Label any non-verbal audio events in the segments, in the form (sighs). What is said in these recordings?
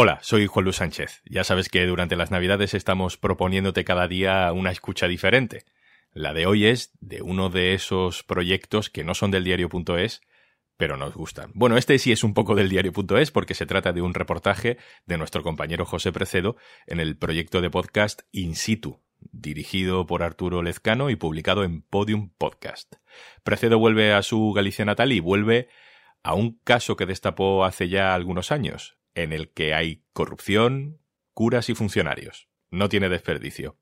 Hola, soy Juan Luis Sánchez. Ya sabes que durante las Navidades estamos proponiéndote cada día una escucha diferente. La de hoy es de uno de esos proyectos que no son del diario.es, pero nos gustan. Bueno, este sí es un poco del diario.es porque se trata de un reportaje de nuestro compañero José Precedo en el proyecto de podcast In situ, dirigido por Arturo Lezcano y publicado en Podium Podcast. Precedo vuelve a su Galicia natal y vuelve a un caso que destapó hace ya algunos años, en el que hay corrupción, curas y funcionarios. No tiene desperdicio.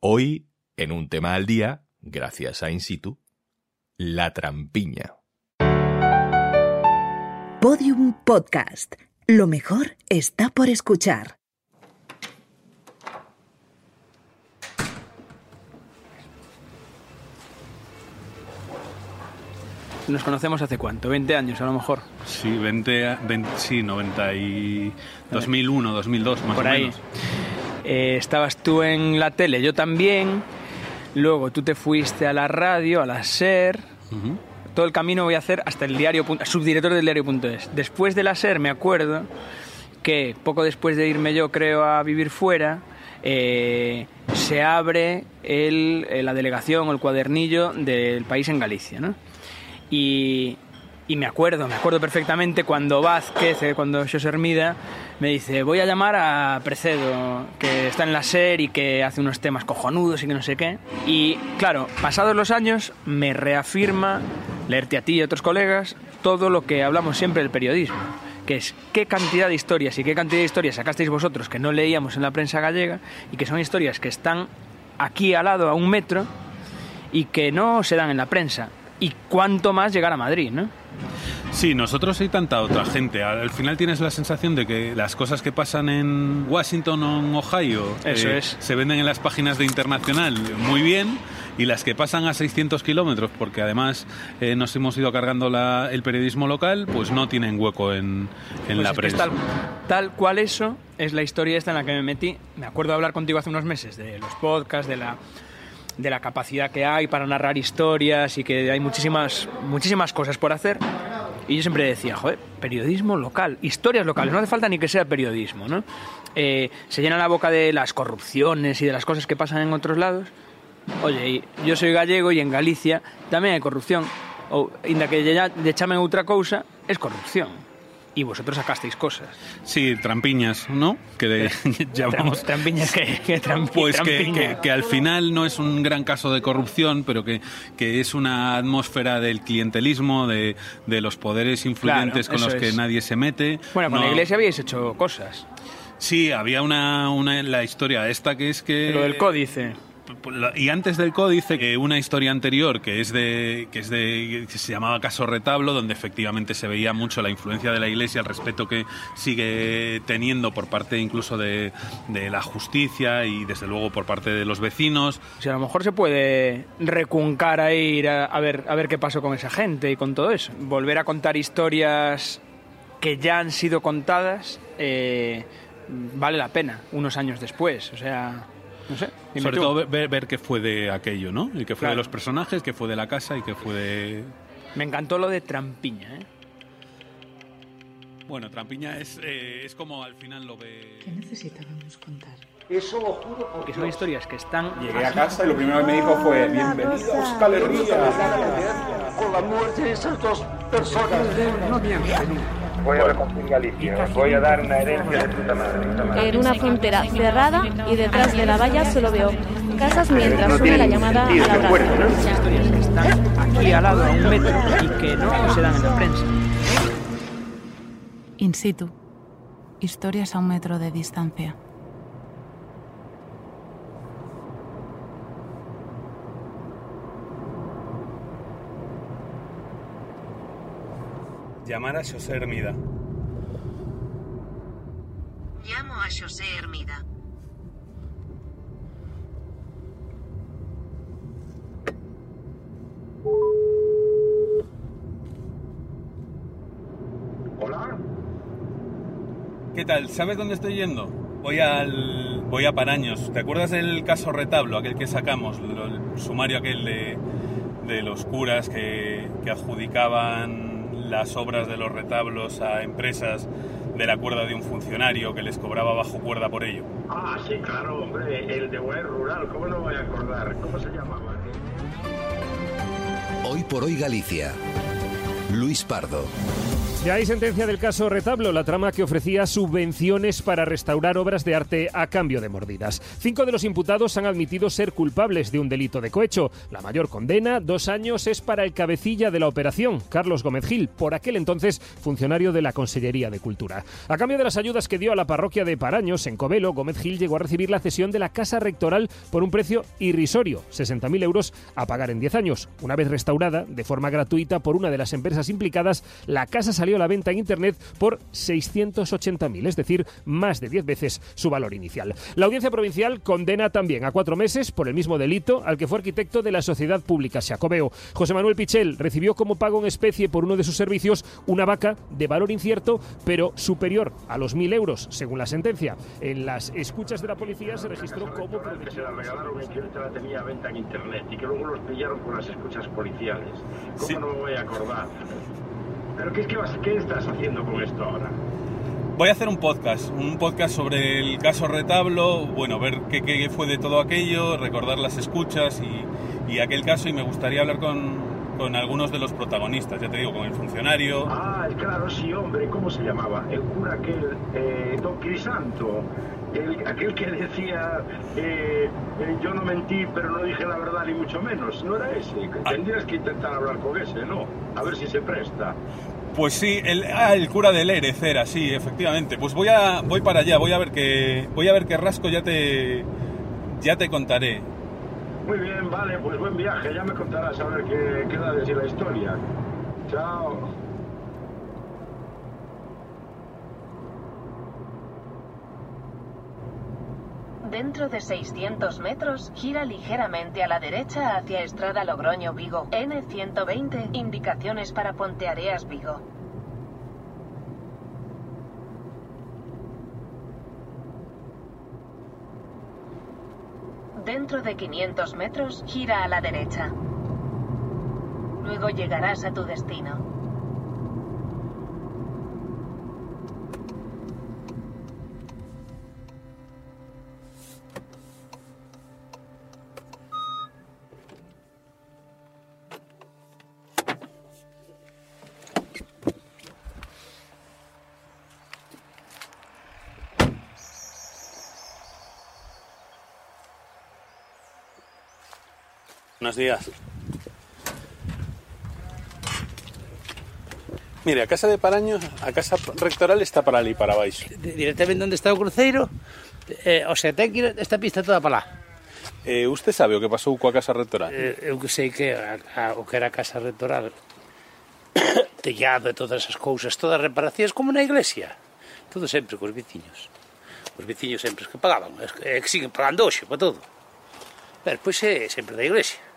Hoy, en un tema al día, gracias a In situ, la trampiña. Podium Podcast. Lo mejor está por escuchar. Nos conocemos hace cuánto, 20 años a lo mejor. Sí, 20, 20 sí, 90 y 2001, 2002 más Por o ahí. menos. Eh, estabas tú en la tele, yo también. Luego tú te fuiste a la radio, a la SER. Ujú. Todo el camino voy a hacer hasta el diario, subdirector del diario.es. Después de la SER me acuerdo que poco después de irme yo, creo, a vivir fuera, eh, se abre el- eh, la delegación o el cuadernillo del país en Galicia, ¿no? Y, me acuerdo, me acuerdo perfectamente cuando Vázquez, eh, cuando José Hermida, me dice, voy a llamar a Precedo, que está en la SER y que hace unos temas cojonudos y que no sé qué. Y claro, pasados los años, me reafirma, leerte a ti y a otros colegas, todo lo que hablamos siempre del periodismo, que es qué cantidad de historias y qué cantidad de historias sacasteis vosotros que no leíamos en la prensa gallega y que son historias que están aquí al lado, a un metro, y que no se dan en la prensa. Y cuánto más llegar a Madrid, ¿no? Sí, nosotros y tanta otra gente. Al al final tienes la sensación de que las cosas que pasan en Washington o en Ohio eh, Eso es. se venden en las páginas de Internacional muy bien y las que pasan a 600 kilómetros, porque además eh, nos hemos ido cargando la- el periodismo local, pues no tienen hueco en, en Pues la prensa. tal, tal cual eso es la historia esta en la que me metí. Me acuerdo de hablar contigo hace unos meses de los podcasts, de la, de la capacidad que hay para narrar historias y que hay muchísimas, muchísimas cosas por hacer. Y yo siempre decía, joder, periodismo local, historias locales, no hace falta ni que sea periodismo, ¿no? Eh, se llena la boca de las corrupciones y de las cosas que pasan en otros lados. Oye, yo soy gallego y en Galicia tamén hai corrupción. Ou, inda que lle, lle chamen outra cousa, es corrupción. Y vosotros sacasteis cosas. Sí, trampiñas, ¿no? Que de- (laughs) llamamos... Tram- Trampiñas que, que (laughs) trampi- Pues que, que- que al final no es un gran caso de corrupción, pero que, que es una atmósfera del clientelismo, de, de los poderes influyentes Claro, con los que es. nadie se mete. Bueno, con No- la iglesia habíais hecho cosas. Sí, había una, una la historia esta que es que... Lo del códice. Y antes del códice, que una historia anterior que es de que es de que se llamaba Caso Retablo, donde efectivamente se veía mucho la influencia de la Iglesia, el respeto que sigue teniendo por parte incluso de, de la justicia y desde luego por parte de los vecinos. O a lo mejor se puede recuncar a ir a, a ver, a ver qué pasó con esa gente y con todo eso. Volver a contar historias que ya han sido contadas eh, vale la pena unos años después. O sea, no sé. dime Sobre tú. todo ver- ver, qué fue de aquello, ¿no? Y qué fue Claro. de los personajes, qué fue de la casa y qué fue de... Me encantó lo de Trampiña, ¿eh? Bueno, Trampiña es, eh, es como al final lo ve... ¿Qué necesitábamos contar? Eso lo juro por Que son historias que están... Llegué a casa y lo primero que me dijo fue con la muerte de esas dos personas. No. Voy a reconstruir Galicia, os voy a dar una herencia de puta madre. En una frontera cerrada y detrás de la valla solo veo casas mientras suena la llamada a la historias que están aquí al lado, a un metro, y que no se dan en la prensa. In situ. Historias a un metro de distancia. Llamar a José Hermida. Llamo a José Hermida. Hola. ¿Qué tal? ¿Sabes dónde estoy yendo? Voy al voy a Paraños. ¿Te acuerdas del caso Retablo, aquel que sacamos, el sumario aquel de, de los curas que, que adjudicaban las obras de los retablos a empresas de la cuerda de un funcionario que les cobraba bajo cuerda por ello. Ah, sí, claro, hombre, el de Guay Rural, ¿cómo no voy a acordar? ¿Cómo se llamaba? Hoy por hoy Galicia. Luis Pardo. Ya hay sentencia del caso Retablo, la trama que ofrecía subvenciones para restaurar obras de arte a cambio de mordidas. Cinco de los imputados han admitido ser culpables de un delito de cohecho. La mayor condena, dos años, es para el cabecilla de la operación, Carlos Gómez Gil, por aquel entonces funcionario de la Consellería de Cultura. A cambio de las ayudas que dio a la parroquia de Paraños, en Covelo, Gómez Gil llegó a recibir la cesión de la casa rectoral por un precio irrisorio, 60.000 euros a pagar en 10 años. Una vez restaurada, de forma gratuita, por una de las empresas implicadas, la casa salió a la venta en Internet por 680.000, es decir, más de 10 veces su valor inicial. La audiencia provincial condena también a cuatro meses por el mismo delito al que fue arquitecto de la sociedad pública Xacobeo. José Manuel Pichel recibió como pago en especie por uno de sus servicios una vaca de valor incierto, pero superior a los 1.000 euros, según la sentencia. En las escuchas de la policía se registró como... Que se la regalaron y que ahorita la tenía a venta en internet y que luego los pillaron por las escuchas policiales. ¿Cómo Sí. no me voy a acordar? ¿Pero qué, es que vas, qué estás haciendo con esto ahora? Voy a hacer un podcast, un podcast sobre el caso Retablo, bueno, ver qué, qué fue de todo aquello, recordar las escuchas y, y aquel caso y me gustaría hablar con, con algunos de los protagonistas, ya te digo, con el funcionario. Ah, claro, sí, hombre, ¿cómo se llamaba? El cura aquel, eh, Don Crisanto, el- aquel que decía, eh, eh, yo no mentí, pero no dije la verdad ni mucho menos, ¿no era ese? Tendrías que intentar hablar con ese, ¿no? A ver si se presta. Pues sí, el, ah, el cura del Erez era, sí, efectivamente. Pues voy a voy para allá, voy a ver que voy a ver qué rasco ya te ya te contaré. Muy bien, vale, pues buen viaje, ya me contarás a ver qué, qué da de sí la historia. Chao. Dentro de 600 metros, gira ligeramente a la derecha hacia Estrada Logroño Vigo. N120, indicaciones para Ponteareas Vigo. Dentro de 500 metros, gira a la derecha. Luego llegarás a tu destino. buenos días. Mire, a casa de Paraños, a casa rectoral está para ali, para baixo. Directamente onde está o cruceiro, eh, o sea, ten que ir esta pista toda para lá. Eh, usted sabe o que pasou coa casa rectoral? Eh, eu que sei que a, a, o que era a casa rectoral, (coughs) tellado e todas as cousas, todas reparacións como na iglesia. Todo sempre cos veciños. Os veciños sempre os que pagaban, é eh, que siguen pagando hoxe para todo. Pero pois é sempre da iglesia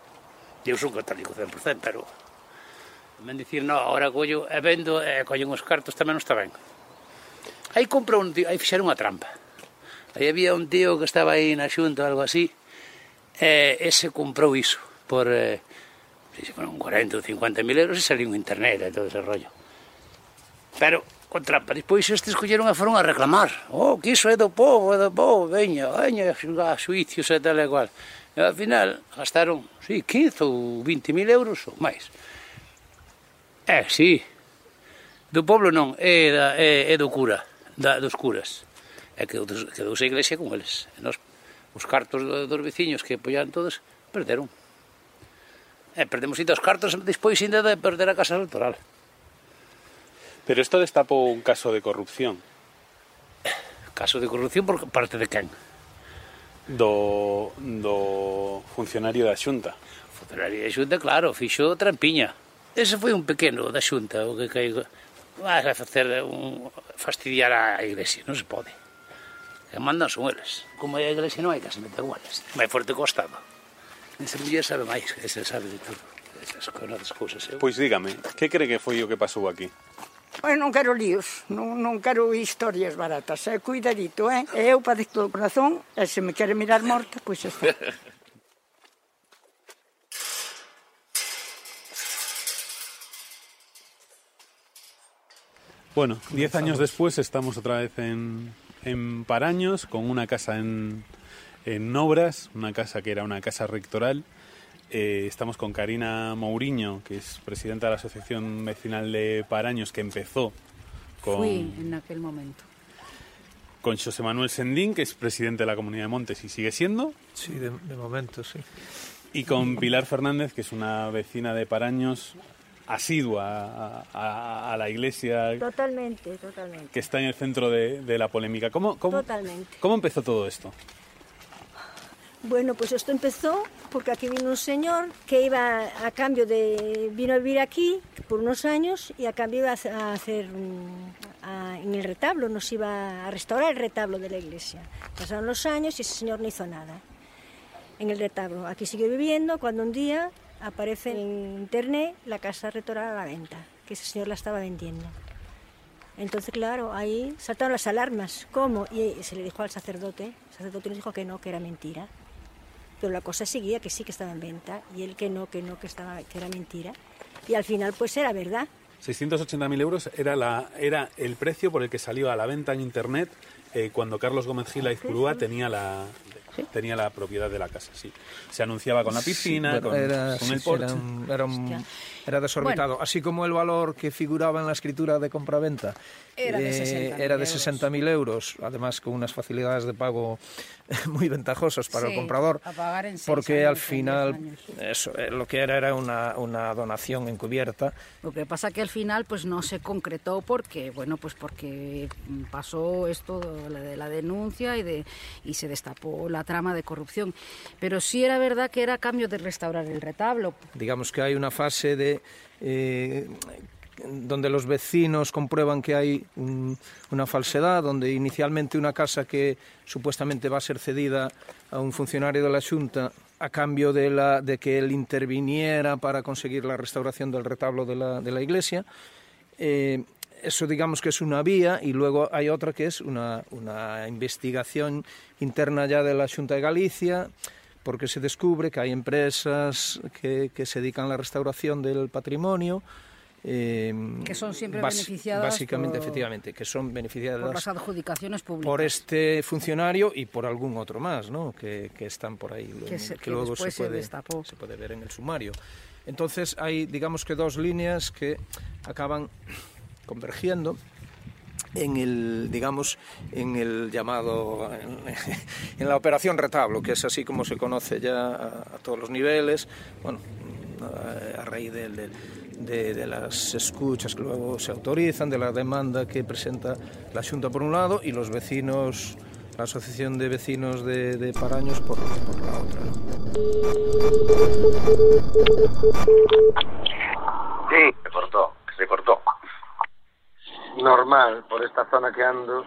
eu son católico 100%, pero tamén dicir, no, agora collo e vendo e collen os cartos tamén non está ben. Aí comprou un tío, aí fixeron unha trampa. Aí había un tío que estaba aí na xunta ou algo así, e ese comprou iso por, eh, se fueron 40 ou 50 mil euros e saliu en internet e todo ese rollo. Pero, con trampa, despois estes colleron e foron a reclamar. Oh, que iso é do povo, é do povo, veña, veña, a suicios e tal e cual. E ao final gastaron, sí, 15 ou 20 mil euros ou máis. É, sí, do pobo non, é, da, é, é do cura, da, dos curas. É que dos, quedouse a iglesia con eles. E nos, os cartos dos veciños que apoiaron todos, perderon. E perdemos ainda os cartos, despois ainda de perder a casa electoral. Pero isto destapou un caso de corrupción. Caso de corrupción por parte de quen? do, do funcionario da Xunta. O funcionario da Xunta, claro, fixo trampiña. Ese foi un pequeno da Xunta, o que caigo. Vas a facer un, fastidiar a iglesia, non se pode. Que mandan son eles. Como é a iglesia non hai que se meta con eles. Vai forte Estado. Esa muller sabe máis, esa sabe de todo. Esas conas cousas. Eh? Pois dígame, que cree que foi o que pasou aquí? Pois non quero líos, non, non quero historias baratas, é cuidadito, eh? Eu padezco do corazón, e se me quere mirar morta, pois xa está. (laughs) Bueno, diez años después estamos otra vez en, en Paraños con una casa en, en obras, una casa que era una casa rectoral. Eh, estamos con Karina Mourinho, que es presidenta de la Asociación Vecinal de Paraños, que empezó con, Fui en aquel momento. con José Manuel Sendín, que es presidente de la Comunidad de Montes y sigue siendo. Sí, de, de momento, sí. Y con Pilar Fernández, que es una vecina de Paraños, asidua a, a- a la iglesia, Totalmente, totalmente. que está en el centro de, de la polémica. ¿Cómo, cómo, Totalmente. ¿Cómo empezó todo esto? Bueno, pues esto empezó porque aquí vino un señor que iba a cambio de... vino a vivir aquí por unos años y a cambio iba a hacer- a en el retablo, nos iba a restaurar el retablo de la iglesia. Pasaron los años y ese señor no hizo nada en el retablo. Aquí siguió viviendo cuando un día aparece en internet la casa restaurada a la venta, que ese señor la estaba vendiendo. Entonces, claro, ahí saltaron las alarmas. ¿Cómo? Y se le dijo al sacerdote. El sacerdote nos dijo que no, que era mentira. Pero la cosa seguía, que sí que estaba en venta. Y él que no, que no, que, estaba, que era mentira. Y al final, pues era verdad. 680.000 euros era, la, era el precio por el que salió a la venta en Internet eh, cuando Carlos Gómez Gil Aizpurúa tenía la, tenía la propiedad de la casa. Sí. Se anunciaba con la piscina, Sí, bueno, con, era, con sí, el sí, porche. era, un- era un- era desorbitado. Así como el valor que figuraba en la escritura de compraventa Era de eh, 60.000 era de euros. 60.000 euros, además con unas facilidades de pago (laughs) muy ventajosas para Sí, el comprador. a pagar en porque años, al final eso eh, lo que era era una, una donación encubierta Lo que pasa que al final pues no se concretó porque bueno pues porque pasó esto de la, de la denuncia y de y se destapó la trama de corrupción. Pero sí era verdad que era a cambio de restaurar el retablo. digamos que hay una fase de eh, donde los vecinos comprueban que hay un- una falsedad, donde inicialmente una casa que supuestamente va a ser cedida a un funcionario de la Junta a cambio de, la, de que él interviniera para conseguir la restauración del retablo de la, de la iglesia. Eh, eso digamos que es una vía y luego hay otra que es una, una investigación interna ya de la Junta de Galicia porque se descubre que hay empresas que se dedican a la restauración del patrimonio. Eh, Que son siempre beneficiadas Básicamente, por- efectivamente, que son beneficiadas por las adjudicaciones públicas. por este funcionario y por algún otro más, ¿no? Que, que están por ahí, Que se- que luego se se puede, destapó. se puede ver en el sumario. Entonces hay, digamos que dos líneas que acaban convergiendo en el, digamos, en el llamado, en, (laughs) en la operación retablo, que es así como se conoce ya a, a todos los niveles, bueno, a, a raíz del- del- de, de las escuchas que luego se autorizan, de la demanda que presenta la Junta por un lado y los vecinos, la Asociación de Vecinos de, de Paraños por, por la otra. Sí, se cortó, se cortó. Normal, por esta zona que ando.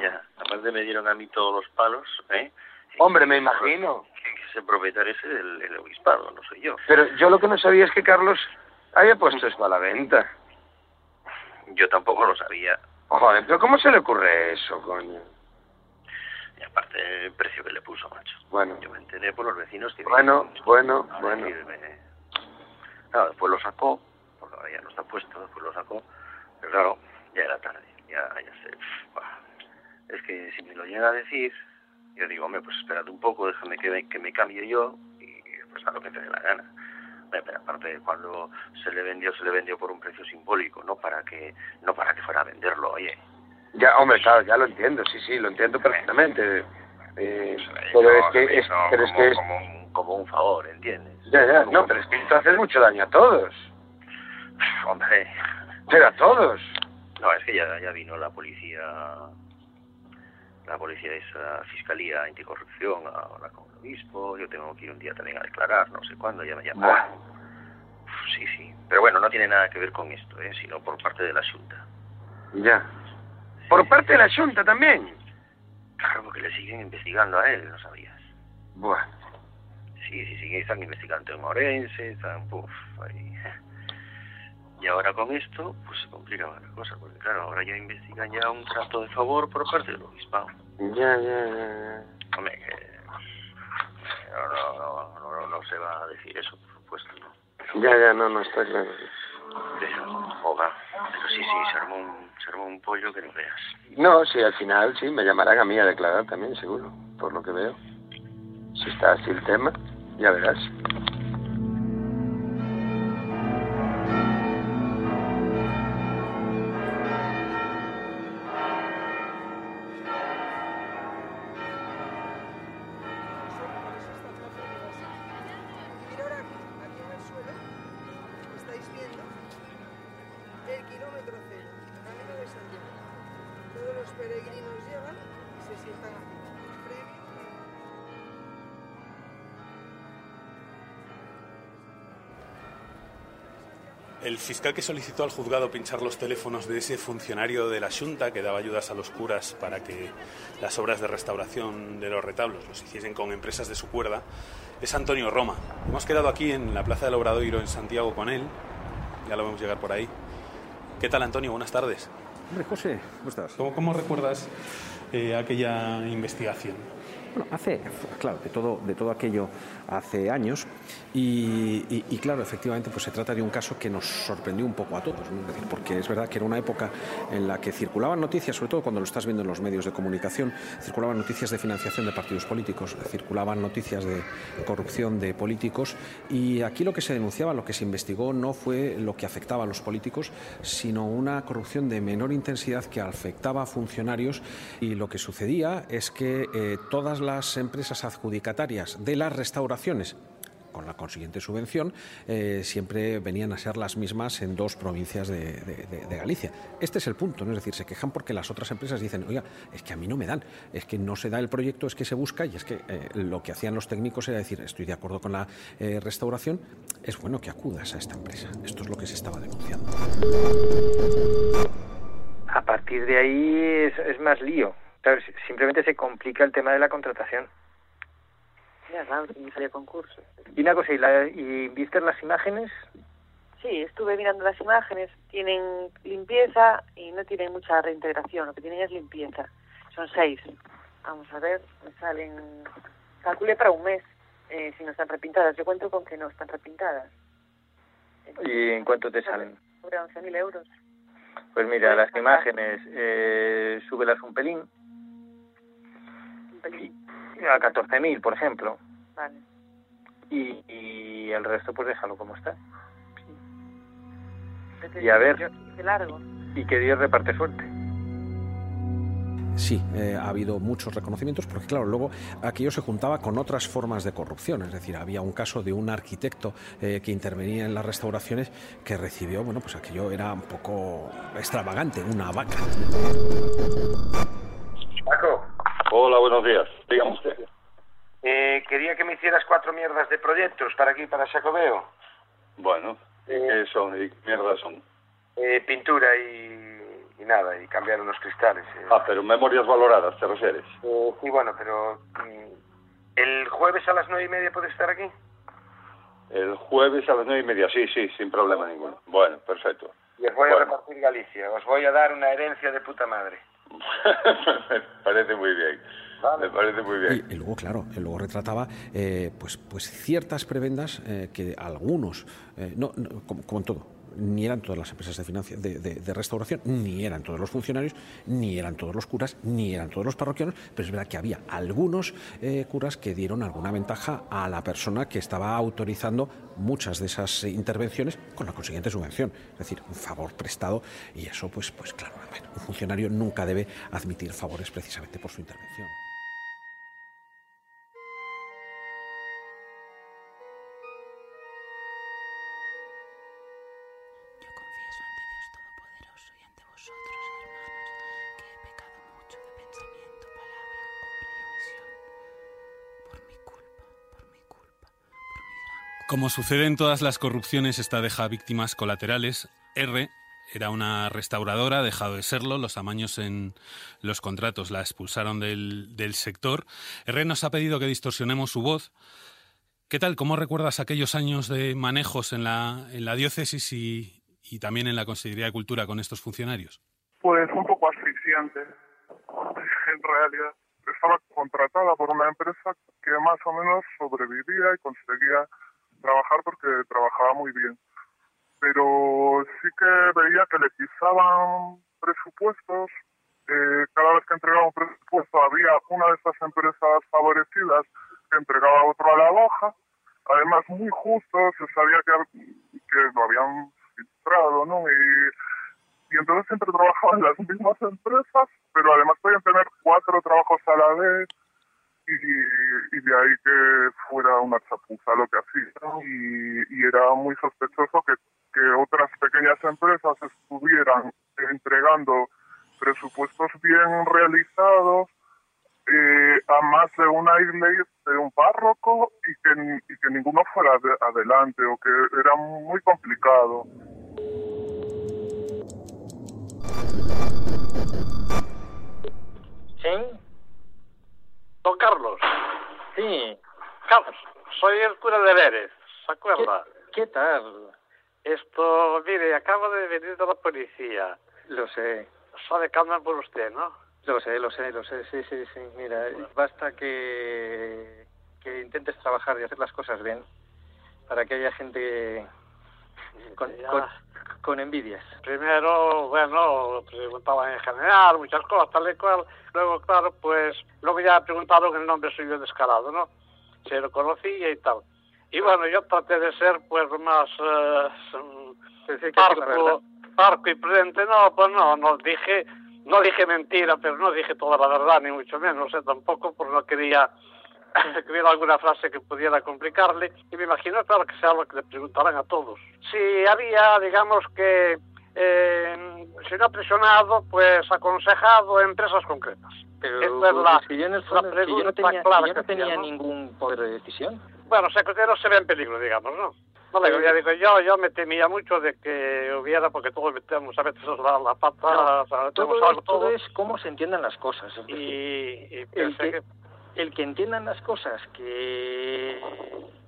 Ya, aparte me dieron a mí todos los palos, ¿eh? Hombre, me imagino. Que, que ese propietario es el, el obispado, no soy yo. Pero yo lo que no sabía es que Carlos había puesto esto a la venta. Yo tampoco lo sabía. Joder, pero ¿cómo se le ocurre eso, coño? Y aparte el precio que le puso, macho. Bueno, Yo me enteré por los vecinos que... bueno, bueno, bueno. decirme- Claro, después lo sacó, porque ahora ya no está puesto, después lo sacó, pero claro, ya era tarde, ya, ya sé. Es que si me lo llega a decir, yo digo, hombre, pues espérate un poco, déjame que me, que me cambie yo y pues a lo que te dé la gana. Pero aparte, cuando se le vendió, se le vendió por un precio simbólico, no para que no para que fuera a venderlo, oye. Ya, hombre, claro, ya lo entiendo, sí, sí, lo entiendo perfectamente. Eh, pero es que, es, pero es como, que es, como, un, como un favor, ¿entiendes? ya, ya, no, pero es que esto hace mucho daño a todos. (sighs) Hombre, Pero a todos. No, es que ya, ya vino la policía, la policía esa fiscalía anticorrupción con el obispo, yo tengo que ir un día también a declarar, no sé cuándo, ya me llamaron. Uf, Sí, sí, pero bueno, no tiene nada que ver con esto, ¿eh? sino por parte de la Junta. Ya. Por parte de la Junta también. Claro, porque le siguen investigando a él, ¿no sabías? Bueno. Sí, sí, sí, están investigando en Orense, están, puf, ahí. Y ahora con esto, pues se complica más la cosa, porque claro, ahora ya investigan ya un trato de favor por parte del obispado. Ya, ya, ya, ya. Hombre, que no, no, no, no, no se va a decir eso, por supuesto, ¿no? Ya, ya, no, no, está claro. Pero, joga, pero sí, sí, se armó, un, se armó un pollo que no veas. No, sí, al final sí, me llamarán a mí a declarar también, seguro, por lo que veo. Si está así el tema, ya verás. El fiscal que solicitó al juzgado pinchar los teléfonos de ese funcionario de la Junta que daba ayudas a los curas para que las obras de restauración de los retablos los hiciesen con empresas de su cuerda es Antonio Roma. Hemos quedado aquí en la Plaza del Obradoiro en Santiago con él. Ya lo vemos llegar por ahí. ¿Qué tal, Antonio? Buenas tardes. Hombre, José, ¿cómo estás? ¿Cómo, cómo recuerdas eh, aquella investigación? Bueno, hace, claro, de todo, de todo aquello hace años y, y- y, claro, efectivamente, pues se trata de un caso que nos sorprendió un poco a todos, ¿no? Es decir, porque es verdad que era una época en la que circulaban noticias, sobre todo cuando lo estás viendo en los medios de comunicación, circulaban noticias de financiación de partidos políticos, circulaban noticias de corrupción de políticos y aquí lo que se denunciaba, lo que se investigó no fue lo que afectaba a los políticos, sino una corrupción de menor intensidad que afectaba a funcionarios y lo que sucedía es que eh, todas las empresas adjudicatarias de las restauraciones con la consiguiente subvención, eh, siempre venían a ser las mismas en dos provincias de, Galicia. Este es el punto, ¿no? es decir, se quejan porque las otras empresas dicen, oiga, es que a mí no me dan, es que no se da el proyecto, es que se busca y es que eh, lo que hacían los técnicos era decir, estoy de acuerdo con la eh, restauración, es bueno que acudas a esta empresa. Esto es lo que se estaba denunciando. A partir de ahí es más lío. Claro, si- simplemente se complica el tema de la contratación. Ya, claro, que concurso. Y una cosa, ¿y, la, y viste las imágenes? Sí, estuve mirando las imágenes. Tienen limpieza y no tienen mucha reintegración. Lo que tienen es limpieza. Son seis. Vamos a ver, me salen... Calculé para un mes eh, si no están repintadas. Yo cuento con que no están repintadas. ¿Y en cuánto te salen? Sobre 11.000 euros. Pues mira, las imágenes, eh, súbelas un pelín. A 14.000, por ejemplo. Vale. Y, y el resto, pues déjalo como está. Entonces, Y a ver. largo. Y que Dios reparte suerte. Sí, eh, ha habido muchos reconocimientos porque, claro, luego aquello se juntaba con otras formas de corrupción. Es decir, había un caso de un arquitecto eh, que intervenía en las restauraciones que recibió, bueno, pues aquello era un poco extravagante, una vaca. Hola, buenos días. Dígame usted. Eh, quería que me hicieras cuatro mierdas de proyectos para aquí, para Sacobeo. Bueno, ¿y qué son? ¿Y qué mierda son? Eh, pintura y, y nada, y cambiar unos cristales. eh. Ah, pero memorias valoradas, ¿te refieres? Eh, sí, bueno, pero... mm, ¿El jueves a las nueve y media puede estar aquí? El jueves a las nueve y media, sí, sí, sin problema ninguno. Bueno, perfecto. Y os voy a Bueno. repartir Galicia. Os voy a dar una herencia de puta madre. (laughs) Me parece muy bien. Me parece muy bien. Y, y luego, claro, luego retrataba eh, pues, pues ciertas prebendas eh, que algunos, eh, no, no, como, como en todo, ni eran todas las empresas de, de, restauración, ni eran todos los funcionarios, ni eran todos los curas, ni eran todos los parroquianos, pero es verdad que había algunos eh, curas que dieron alguna ventaja a la persona que estaba autorizando muchas de esas intervenciones con la consiguiente subvención, es decir, un favor prestado y eso, pues, pues claro, un funcionario nunca debe admitir favores precisamente por su intervención. Como sucede en todas las corrupciones, esta deja víctimas colaterales. R era una restauradora, ha dejado de serlo. Los amaños en los contratos la expulsaron del, del sector. R nos ha pedido que distorsionemos su voz. ¿Qué tal? ¿Cómo recuerdas aquellos años de manejos en la, en la diócesis y, y también en la Consejería de Cultura con estos funcionarios? Pues un poco asfixiante. En realidad, estaba contratada por una empresa que más o menos sobrevivía y conseguía trabajar porque trabajaba muy bien. pero sí que veía que le pisaban presupuestos. Eh, cada vez que entregaba un presupuesto había una de estas empresas favorecidas que entregaba otro a la baja. Además, muy justo, se sabía que, lo habían filtrado, ¿no? Y entonces siempre trabajaba en (laughs) las mismas empresas, pero además podían tener cuatro trabajos a la vez y, de ahí que fuera una chapuza lo que hacía. Y, era muy sospechoso que, que otras pequeñas empresas estuvieran entregando presupuestos bien realizados eh, a más de una iglesia, de un párroco y que, y que ninguno fuera de- adelante o que era muy complicado. ¿Sí? Don Carlos. Sí. Carlos, soy el cura de Vélez, ¿se acuerda? ¿Qué, tal? Esto, mire, acabo de venir de la policía. Lo sé. Sabe andan por usted, ¿no? Lo sé, lo sé, lo sé, sí, sí, sí. Mira, basta que, que intentes trabajar y hacer las cosas bien para que haya gente con, con, con envidias. Primero, bueno, preguntaban en general muchas cosas, tal y cual. Luego, claro, pues, luego ya preguntaron el nombre suyo descarado, ¿no? Se lo conocía y tal. Y bueno, yo traté de ser, pues, más eh, parco, parco y prudente. No, pues no, no dije, no dije mentira, pero no dije toda la verdad, ni mucho menos, ¿eh? tampoco, porque no quería (laughs) que hubiera alguna frase que pudiera complicarle. Y me imagino, claro, que sea lo que le preguntarán a todos. Si había, digamos que, eh, si no presionado, pues aconsejado empresas concretas. Pero es la, que yo en el la fondo, es que yo no pregunta tenía, clara que yo no que hacía, tenía ningún poder de decisión. Bueno, o sea, que usted no se ve en peligro, digamos, ¿no? No le digo, ya digo, yo, yo me temía mucho de que hubiera, porque todos metemos a veces la, la pata, No, o sea, todo, es, algo, todo todo. es cómo se entiendan las cosas. Y, y el pensé que, el que entiendan las cosas, que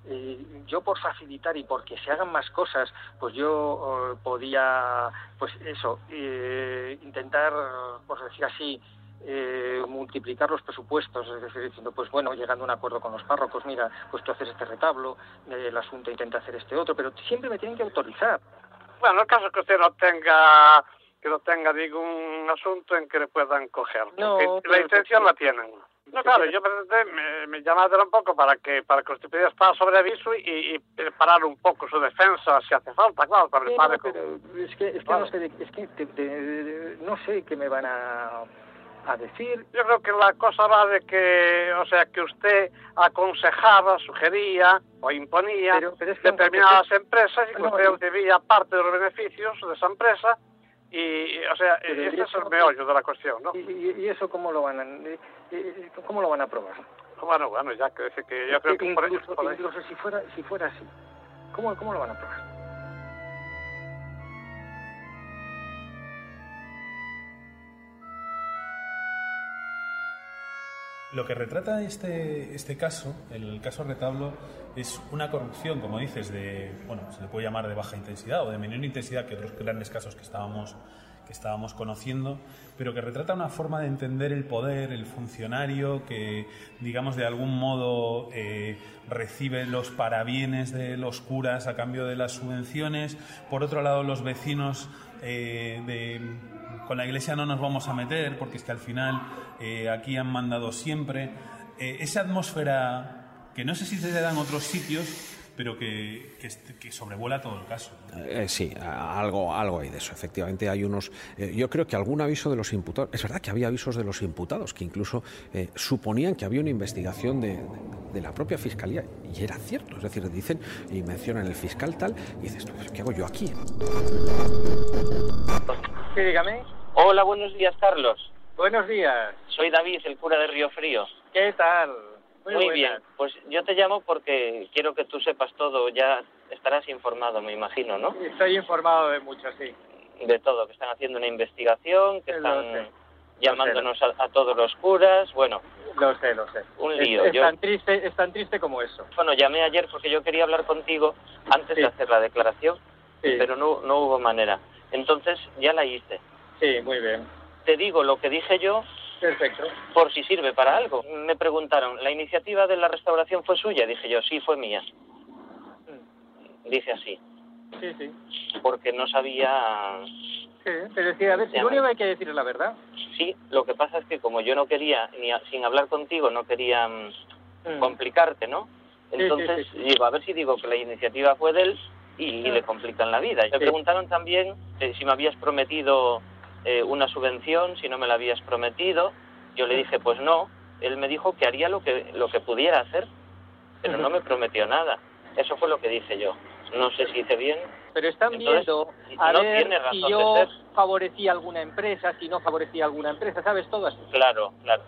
eh, yo por facilitar y porque se hagan más cosas, pues yo eh, podía, pues eso, eh, intentar, por decir así, eh, multiplicar los presupuestos, es decir, diciendo, pues bueno, llegando a un acuerdo con los párrocos, mira, pues tú haces este retablo, eh, el asunto intenta hacer este otro, pero siempre me tienen que autorizar. Bueno, el caso es que usted no tenga que no tenga ningún asunto en que le puedan coger. No, la intención la tienen. No, claro, yo presenté, me, me llamaron un poco para que para que usted pudiera estar sobre aviso y, y preparar un poco su defensa si hace falta, claro, para el padre no, pero es que, es que Claro. no sé, es que te- te- no sé qué me van a, a decir. Yo creo que la cosa va de que, o sea, que usted aconsejaba, sugería o imponía Pero- pero es que- determinadas empresas y que No, usted y- recibía parte de los beneficios de esa empresa y, o sea, ese ¿y es el eso- meollo de la cuestión, ¿no? ¿Y, y- eso cómo lo van a, cómo lo van a probar? Bueno, bueno, ya que que yo creo que por incluso, por ahí- incluso si fuera si fuera así, ¿cómo, cómo lo van a probar? Lo que retrata este, este caso, el caso retablo, es una corrupción, como dices, de, bueno, se le puede llamar de baja intensidad o de menor intensidad que otros grandes casos que estábamos, que estábamos conociendo, pero que retrata una forma de entender el poder, el funcionario que, digamos, de algún modo eh, recibe los parabienes de los curas a cambio de las subvenciones. Por otro lado, los vecinos eh, de con la iglesia no nos vamos a meter porque es que al final eh, aquí han mandado siempre. Eh, esa atmósfera que no sé si se da en otros sitios, pero que, que, sobrevuela todo el caso. Eh, sí, algo, algo hay de eso. Efectivamente, hay unos. eh, yo creo que algún aviso de los imputados. Es verdad que había avisos de los imputados que incluso eh, suponían que había una investigación de, de- la propia fiscalía. Y era cierto. Es decir, dicen y mencionan el fiscal tal. Y dices, "No, pues, ¿qué hago yo aquí? Sí, dígame. Hola, buenos días, Carlos. Buenos días. Soy David, el cura de Río Frío. ¿Qué tal? Muy, buenas. bien. Pues yo te llamo porque quiero que tú sepas todo. Ya estarás informado, me imagino, ¿no? Estoy informado de mucho, sí. De todo, que están haciendo una investigación, que Lo están sé. llamándonos a, a todos los curas. Bueno, Lo sé, lo sé. Un Es- lío, Es, yo- tan triste, es tan triste como eso. bueno, llamé ayer porque yo quería hablar contigo antes de hacer la declaración, pero no, no hubo manera. Entonces ya la hice. Sí, muy bien. Te digo lo que dije yo Perfecto. por si sirve para algo. Me preguntaron, ¿la iniciativa de la restauración fue suya? Dije yo, sí, fue mía. Dice así. Sí, sí. porque no sabía... Sí, pero decía, a ver, si lo único hay que decir es la verdad. Sí, lo que pasa es que como yo no quería, ni a- sin hablar contigo, no quería mm, complicarte, ¿no? sí, Entonces, sí. digo, a ver si digo que la iniciativa fue de él y, y le complican la vida. Me preguntaron también eh, si me habías prometido eh, una subvención, si no me la habías prometido. Yo le dije, pues no. Él me dijo que haría lo que, lo que pudiera hacer, pero no me (laughs) prometió nada. Eso fue lo que dije yo. No sé si hice bien. Pero están Entonces, viendo a no ver tiene si razón yo de ser. favorecía alguna empresa, si no favorecía alguna empresa, ¿sabes? Todo así. Claro, claro.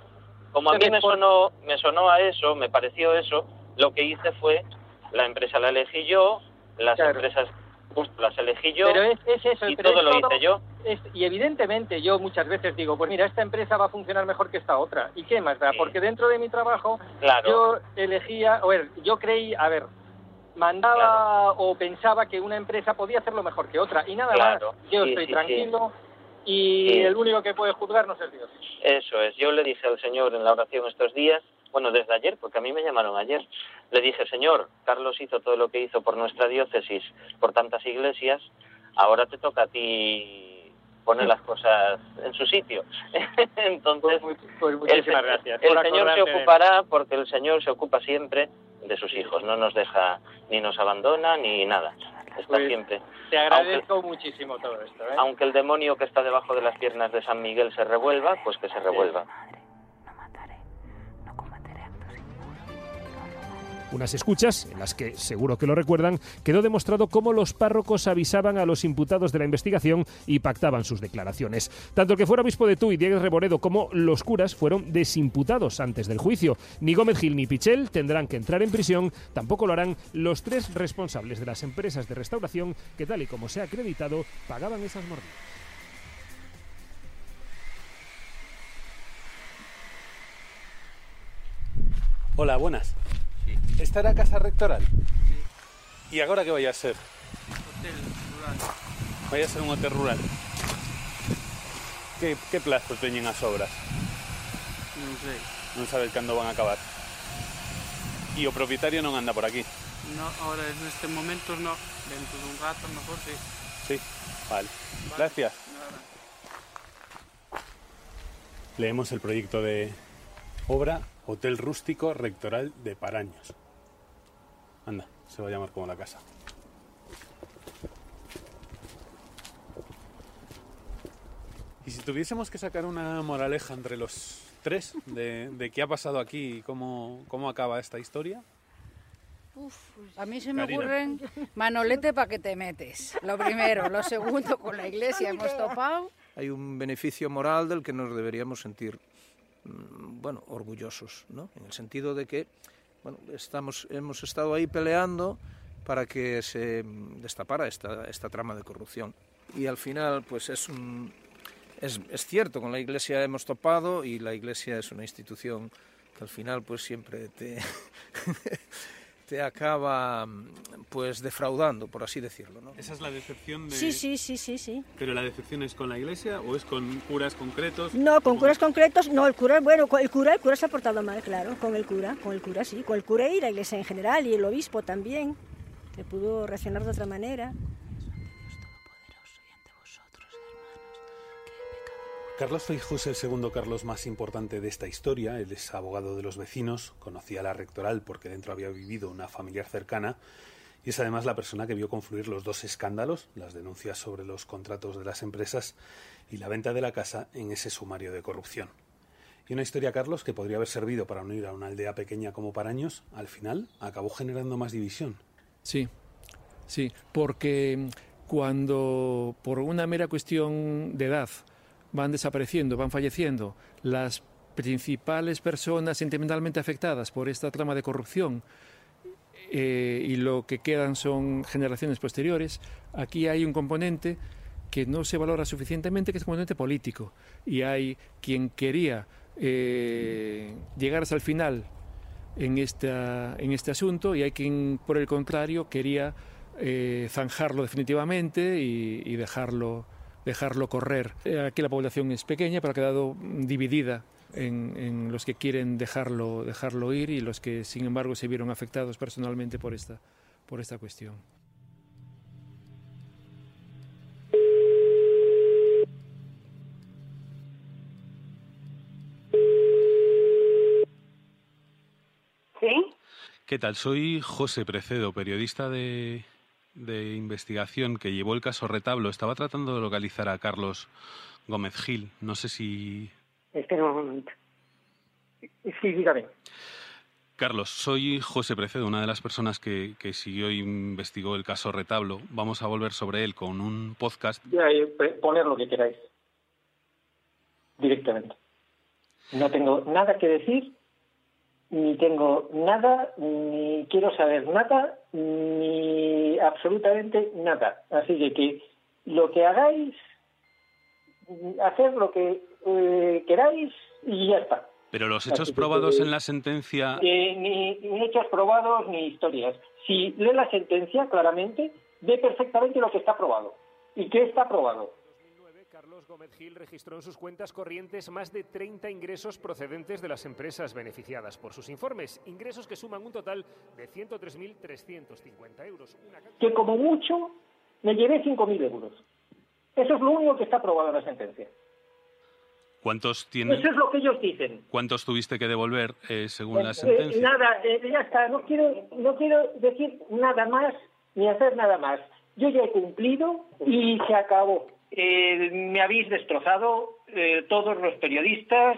Como a mí me sonó, me sonó a eso, me pareció eso, lo que hice fue, la empresa la elegí yo, las empresas justo las elegí yo, Pero es, es eso, y todo lo hice yo. Es- y evidentemente yo muchas veces digo, pues mira, esta empresa va a funcionar mejor que esta otra. ¿Y qué más da? Porque dentro de mi trabajo Claro. yo elegía, a ver, yo creí, a ver, mandaba o pensaba que una empresa podía hacerlo mejor que otra. Y nada Claro. más, yo Sí, estoy sí, tranquilo y el único que puede juzgarnos es Dios. Eso es. Yo le dije al Señor en la oración estos días, bueno, desde ayer, porque a mí me llamaron ayer, le dije, Señor, Carlos hizo todo lo que hizo por nuestra diócesis, por tantas iglesias, ahora te toca a ti poner las cosas en su sitio. (laughs) Entonces, Pues el, muchísimas se- gracias el Señor se ocupará porque el Señor se ocupa siempre de sus hijos, no nos deja, ni nos abandona, ni nada. Está Pues, siempre. Te agradezco muchísimo todo esto. ¿eh? Aunque el demonio que está debajo de las piernas de San Miguel se revuelva, pues que se revuelva. Unas escuchas, en las que, seguro que lo recuerdan, quedó demostrado cómo los párrocos avisaban a los imputados de la investigación y pactaban sus declaraciones. Tanto el que fuera obispo de Tú y Diego Reboredo como los curas fueron desimputados antes del juicio. Ni Gómez Gil ni Pichel tendrán que entrar en prisión, tampoco lo harán los tres responsables de las empresas de restauración que, tal y como se ha acreditado, pagaban esas mordidas. Hola, buenas. ¿Esta era casa rectoral? ¿Y ahora qué vaya a ser? Hotel rural. Vaya a ser un hotel rural. ¿Qué, qué plazo teñen as obras? Non sei. Non sabe cando van a acabar. E o propietario non anda por aquí. No, ahora en este momento no. Dentro dun rato mejor sí. Sí, vale. Gracias. Leemos el proyecto de obra Hotel Rústico Rectoral de Paraños. Anda, se va a llamar como la casa. Y si tuviésemos que sacar una moraleja entre los tres de, de qué ha pasado aquí y cómo, cómo acaba esta historia, A mí se me Karina. ocurren Manolete para que te metes. Lo primero. Lo segundo, con la iglesia hemos topado. Hay un beneficio moral del que nos deberíamos sentir, mm, bueno, orgullosos, ¿no? En el sentido de que, bueno, estamos, hemos estado ahí peleando para que se mm, destapara esta, esta trama de corrupción. Y al final, pues es un, es, es cierto, con la Iglesia hemos topado y la Iglesia es una institución que al final, pues siempre te (laughs) te acaba, mm, pues defraudando, por así decirlo, ¿no? esa es la decepción de... Sí, sí, sí, sí, sí. ¿Pero la decepción es con la iglesia o es con curas concretos? No, con curas concretos, no, el cura, bueno, el cura, el cura se ha portado mal, claro, con el cura, con el cura sí, con el cura y la iglesia en general y el obispo también, que pudo reaccionar de otra manera. Carlos Feijóo es el segundo Carlos más importante de esta historia. Él es abogado de los vecinos, conocía la rectoral porque dentro había vivido una familiar cercana y es además la persona que vio confluir los dos escándalos, las denuncias sobre los contratos de las empresas y la venta de la casa en ese sumario de corrupción. Y una historia, Carlos, que podría haber servido para unir a una aldea pequeña como Paraños, al final acabó generando más división. Sí, sí, porque cuando por una mera cuestión de edad van desapareciendo, van falleciendo las principales personas sentimentalmente afectadas por esta trama de corrupción eh, y lo que quedan son generaciones posteriores, aquí hay un componente que no se valora suficientemente, que es un componente político. Y hay quien quería eh, llegar hasta el final en, esta, en este asunto y hay quien, por el contrario, quería eh, zanjarlo definitivamente y, y dejarlo, dejarlo correr. Eh, aquí la población es pequeña, pero ha quedado dividida en, en, los que quieren dejarlo, dejarlo ir y los que, sin embargo, se vieron afectados personalmente por esta, por esta cuestión. ¿Qué tal? Soy José Precedo, periodista de de investigación que llevó el caso Retablo. Estaba tratando de localizar a Carlos Gómez Gil. No sé si... Espera un momento. Sí, dígame. Carlos, soy José Precedo, una de las personas que, que siguió e investigó el caso Retablo. Vamos a volver sobre él con un podcast. Ya, eh, poner lo que queráis. Directamente. No tengo nada que decir, ni tengo nada, ni quiero saber nada, ni absolutamente nada. Así que, que lo que hagáis, hacer lo que eh, queráis y ya está. Pero los hechos probados en la sentencia... Eh, ni, ni hechos probados ni historias. Si lee la sentencia claramente, ve perfectamente lo que está probado. ¿Y qué está probado? Carlos Gómez Gil registró en sus cuentas corrientes más de 30 ingresos procedentes de las empresas beneficiadas por sus informes, ingresos que suman un total de 103.350 euros. Una... Que como mucho me llevé 5.000 euros. Eso es lo único que está probado en la sentencia. ¿Cuántos tienes? Eso es lo que ellos dicen. ¿Cuántos tuviste que devolver eh, según la Eh, sentencia? nada, eh, ya está. No quiero, no quiero decir nada más ni hacer nada más. Yo ya he cumplido y se acabó. Eh, me habéis destrozado eh, todos los periodistas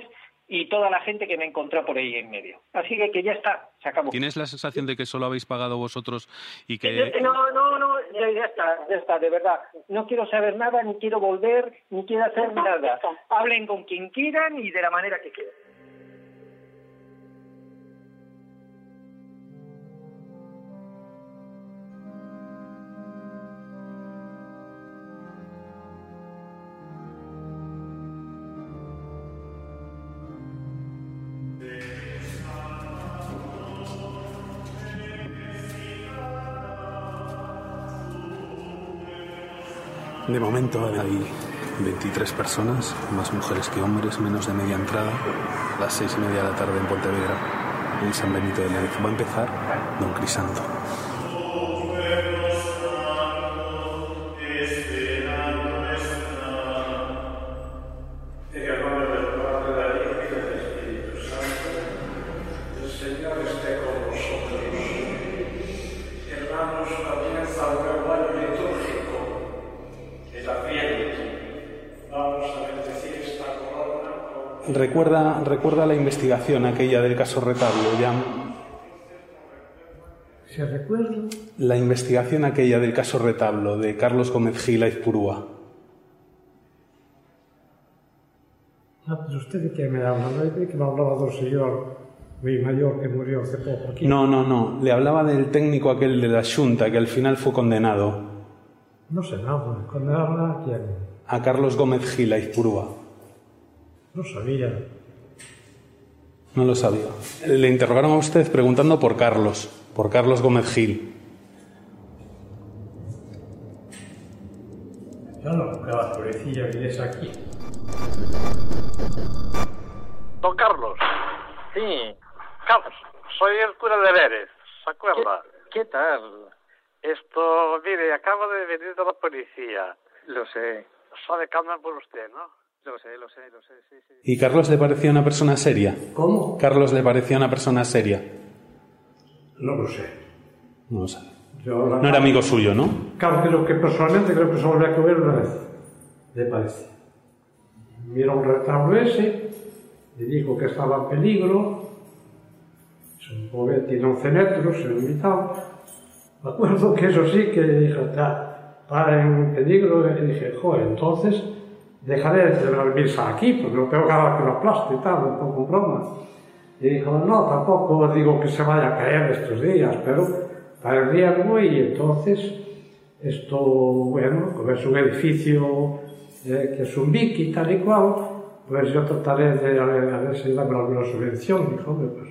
y toda la gente que me encontró por ahí en medio. Así que, que ya está, se acabó. ¿Tienes la sensación de que solo habéis pagado vosotros y que... Eh, No, no, no, ya, ya está, ya está, de verdad. No quiero saber nada, ni quiero volver, ni quiero hacer nada. Hablen con quien quieran y de la manera que quieran. De momento hay 23 personas, más mujeres que hombres, menos de media entrada, a las seis y media de la tarde en Pontevedra, en San Benito de Lérez. Va a empezar Don Crisanto. En Recuerda, recuerda la investigación aquella del caso Retablo, ya Si recuerdo, la investigación aquella del caso Retablo de Carlos Gómez Gil Aizpurúa. ah, pero usted de qué me habla, ¿no? De que me hablaba de un señor muy mayor que murió hace poco aquí. No, no, no. Le hablaba del técnico aquel de la Junta que al final fue condenado. No sé nada, condenaron a quién, A Carlos Gómez Gil Aizpurúa. No sabía. No lo sabía. Le interrogaron a usted preguntando por Carlos, por Carlos Gómez Gil. Ya no, que la policía viniese aquí. Don Carlos. Sí. Carlos, soy el cura de Vélez, ¿se acuerda? ¿Qué tal? Esto, mire, acaba de venir de la policía. Lo sé, Sabe que andan por usted, ¿no? Lo sé, lo sé, lo sé, sí, sí. ¿Y Carlos le parecía una persona seria? ¿Cómo? Carlos le parecía una persona seria. No lo sé. No lo sabe. Yo la- No era amigo suyo, ¿no? Claro, creo que personalmente creo que solo había que ver una vez. Me parece. Mira un retablo ese, le dijo que estaba en peligro. Supongo que tiene 11 metros, se lo invitado. Me acuerdo que eso sí, que dije, está, está en peligro. Y dije, joder, entonces dejaré de reunirse aquí, porque lo tengo que dar que lo aplaste y tal, un poco broma. Y dijo, no, tampoco digo que se vaya a caer estos días, pero para el riesgo y entonces esto, bueno, como es un edificio eh, que es un biqui tal y cual, pues yo trataré de a ver, a ver si dame alguna subvención, dijo, pues.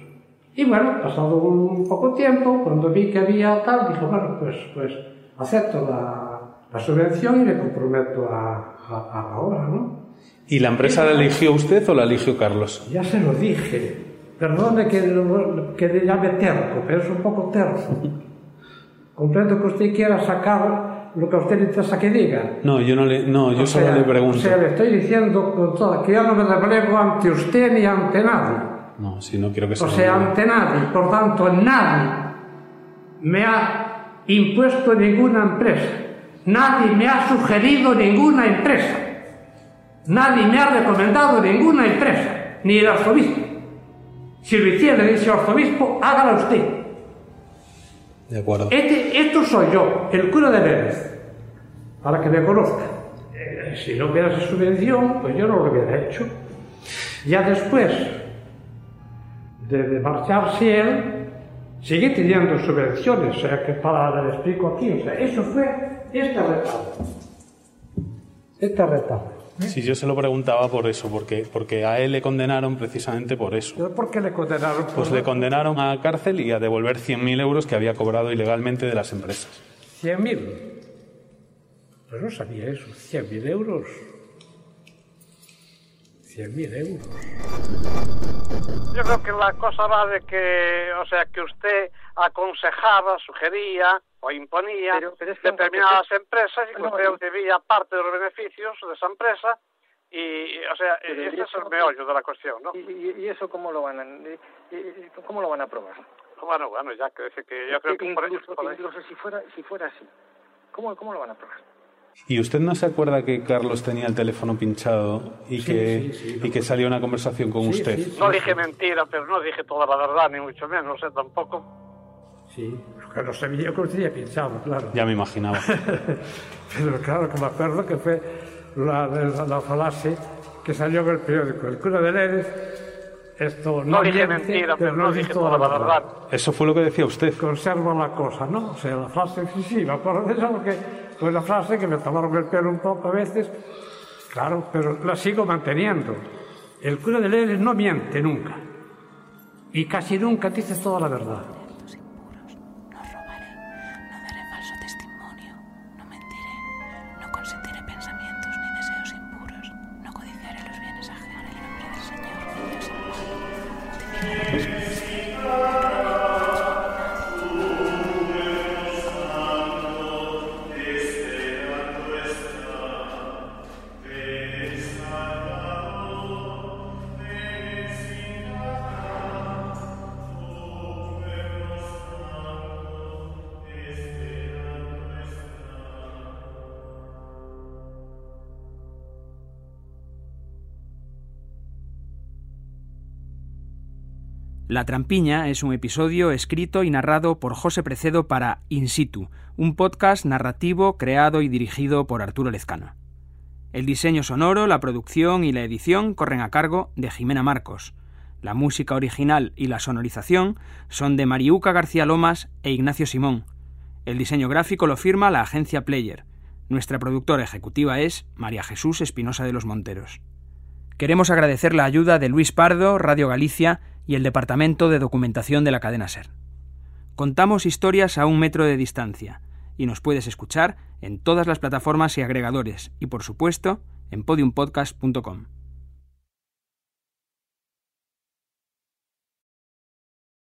Y bueno, pasado un poco tiempo, cuando vi que había tal, dijo, bueno, pues, pues acepto la, la subvención y me comprometo a, a, a la obra, ¿no? ¿Y la empresa la eligió usted o la eligió Carlos? Ya se lo dije. Perdone que, lo- que le llame terco, pero es un poco terco. (laughs) Comprendo que usted quiera sacar lo que a usted le interesa que diga. No, yo no le, no, yo O solo sea, le pregunto. O sea, le estoy diciendo con toda que yo no me replego ante usted ni ante nadie. No, si no quiero que se O sea, ante nadie. Por tanto, nadie me ha impuesto ninguna empresa. Nadie me ha sugerido ninguna empresa. Nadie me ha recomendado ninguna empresa, ni el arzobispo. Si lo hiciera, le dice arzobispo, hágala usted. De acuerdo. Este, esto soy yo, el cura de Vélez, para que me conozca. Eh, si no hubiera subvención, pues yo no lo hubiera hecho. Ya después de, de marcharse él, sigue teniendo subvenciones, o sea que para, le explico aquí, o sea, eso fue esta retablo. Esta retablo. Sí, yo se lo preguntaba por eso, porque, porque a él le condenaron precisamente por eso. ¿Pero ¿Por qué le condenaron? por- Pues le condenaron a cárcel y a devolver 100.000 euros que había cobrado ilegalmente de las empresas. 100.000. Pues no sabía eso, 100.000 euros. 100.000 euros. Yo creo que la cosa va de que, o sea, que usted aconsejaba, sugería o imponía determinadas empresas y que usted debía parte de los beneficios de esa empresa y, o sea, Pero ese ¿y es el meollo de la cuestión, ¿no? ¿Y, y- y eso cómo lo van a, y- y- cómo lo van a probar? Bueno, bueno, ya que, que yo creo que por incluso, por ahí- incluso si fuera si fuera así, ¿cómo, cómo lo van a probar? ¿Y usted no se acuerda que Carlos tenía el teléfono pinchado y, Sí, que, sí, sí, y que salió una conversación con Sí, usted? sí, No dije mentira, pero no dije toda la verdad, ni mucho menos, no sé tampoco. Sí, que no sabía yo que lo tenía pinchado, claro. Ya me imaginaba. (laughs) Pero claro que me acuerdo que fue la, la, la frase que salió en el periódico. El cura de Leres, esto no, No dije miente, mentira, pero no dice dije toda la verdad. Eso fue lo que decía usted. Conserva la cosa, ¿no? O sea, la frase, sí, sí, me acuerdo de eso porque fue la frase que me tomaron el pelo un poco a veces. Claro, pero la sigo manteniendo. El cura de Leres no miente nunca. Y casi nunca dice toda la verdad. La Trampiña es un episodio escrito y narrado por José Precedo para In Situ, un podcast narrativo creado y dirigido por Arturo Lezcano. El diseño sonoro, la producción y la edición corren a cargo de Jimena Marcos. La música original y la sonorización son de Mariuca García Lomas e Ignacio Simón. El diseño gráfico lo firma la agencia Player. Nuestra productora ejecutiva es María Jesús Espinosa de los Monteros. Queremos agradecer la ayuda de Luis Pardo, Radio Galicia y el Departamento de Documentación de la cadena SER. Contamos historias a un metro de distancia y nos puedes escuchar en todas las plataformas y agregadores y por supuesto en podiumpodcast.com.